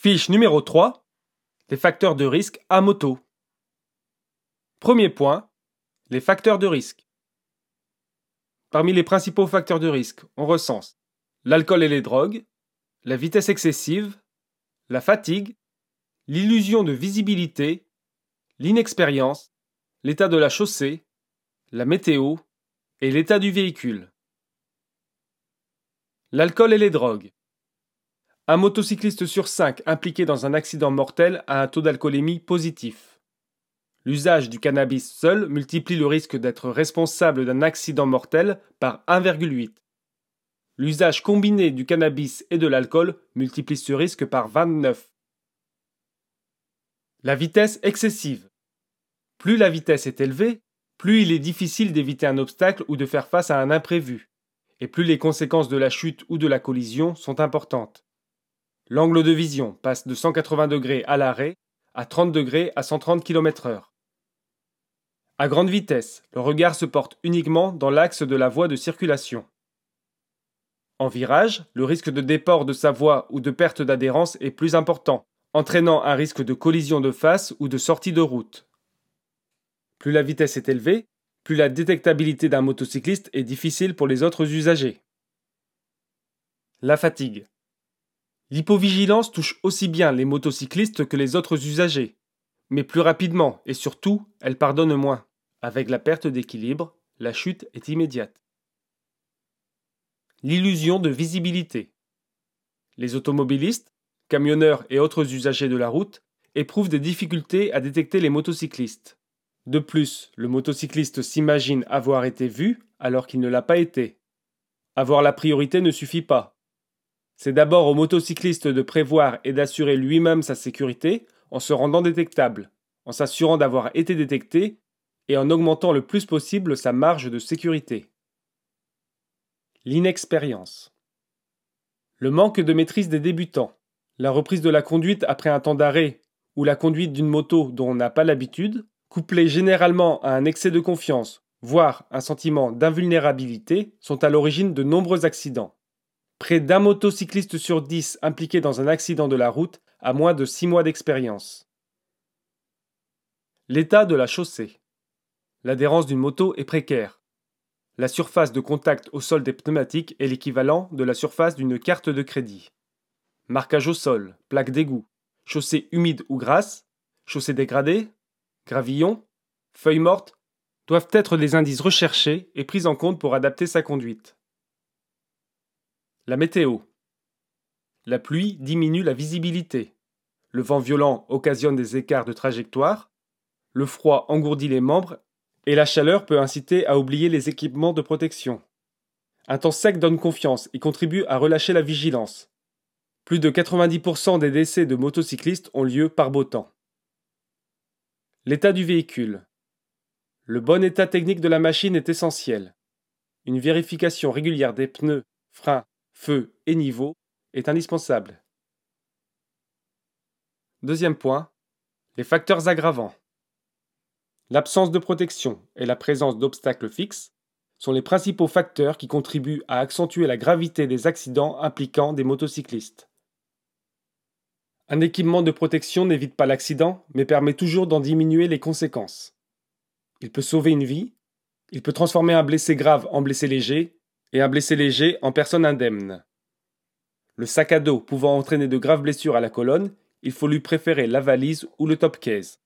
Fiche numéro 3. Les facteurs de risque à moto. Premier point. Les facteurs de risque. Parmi les principaux facteurs de risque, on recense l'alcool et les drogues, la vitesse excessive, la fatigue, l'illusion de visibilité, l'inexpérience, l'état de la chaussée, la météo et l'état du véhicule. L'alcool et les drogues. Un motocycliste sur cinq impliqué dans un accident mortel a un taux d'alcoolémie positif. L'usage du cannabis seul multiplie le risque d'être responsable d'un accident mortel par 1,8. L'usage combiné du cannabis et de l'alcool multiplie ce risque par 29. La vitesse excessive. Plus la vitesse est élevée, plus il est difficile d'éviter un obstacle ou de faire face à un imprévu et plus les conséquences de la chute ou de la collision sont importantes. L'angle de vision passe de 180 degrés à l'arrêt à 30 degrés à 130 km/h. À grande vitesse, le regard se porte uniquement dans l'axe de la voie de circulation. En virage, le risque de déport de sa voie ou de perte d'adhérence est plus important, entraînant un risque de collision de face ou de sortie de route. Plus la vitesse est élevée, plus la détectabilité d'un motocycliste est difficile pour les autres usagers. La fatigue. L'hypovigilance touche aussi bien les motocyclistes que les autres usagers, mais plus rapidement et surtout, elle pardonne moins. Avec la perte d'équilibre, la chute est immédiate. L'illusion de visibilité. Les automobilistes, camionneurs et autres usagers de la route éprouvent des difficultés à détecter les motocyclistes. De plus, le motocycliste s'imagine avoir été vu alors qu'il ne l'a pas été. Avoir la priorité ne suffit pas. C'est d'abord au motocycliste de prévoir et d'assurer lui-même sa sécurité en se rendant détectable, en s'assurant d'avoir été détecté et en augmentant le plus possible sa marge de sécurité. L'inexpérience. Le manque de maîtrise des débutants, la reprise de la conduite après un temps d'arrêt ou la conduite d'une moto dont on n'a pas l'habitude couplés généralement à un excès de confiance, voire un sentiment d'invulnérabilité, sont à l'origine de nombreux accidents. Près d'un motocycliste sur dix impliqué dans un accident de la route a moins de six mois d'expérience. L'état de la chaussée. L'adhérence d'une moto est précaire. La surface de contact au sol des pneumatiques est l'équivalent de la surface d'une carte de crédit. Marquage au sol, plaque d'égout, chaussée humide ou grasse, chaussée dégradée, gravillon, feuilles mortes, doivent être des indices recherchés et pris en compte pour adapter sa conduite. La météo. La pluie diminue la visibilité. Le vent violent occasionne des écarts de trajectoire. Le froid engourdit les membres et la chaleur peut inciter à oublier les équipements de protection. Un temps sec donne confiance et contribue à relâcher la vigilance. Plus de 90% des décès de motocyclistes ont lieu par beau temps. L'état du véhicule. Le bon état technique de la machine est essentiel. Une vérification régulière des pneus, freins, feux et niveaux est indispensable. Deuxième point, les facteurs aggravants. L'absence de protection et la présence d'obstacles fixes sont les principaux facteurs qui contribuent à accentuer la gravité des accidents impliquant des motocyclistes. Un équipement de protection n'évite pas l'accident, mais permet toujours d'en diminuer les conséquences. Il peut sauver une vie, il peut transformer un blessé grave en blessé léger, et un blessé léger en personne indemne. Le sac à dos pouvant entraîner de graves blessures à la colonne, il faut lui préférer la valise ou le top case.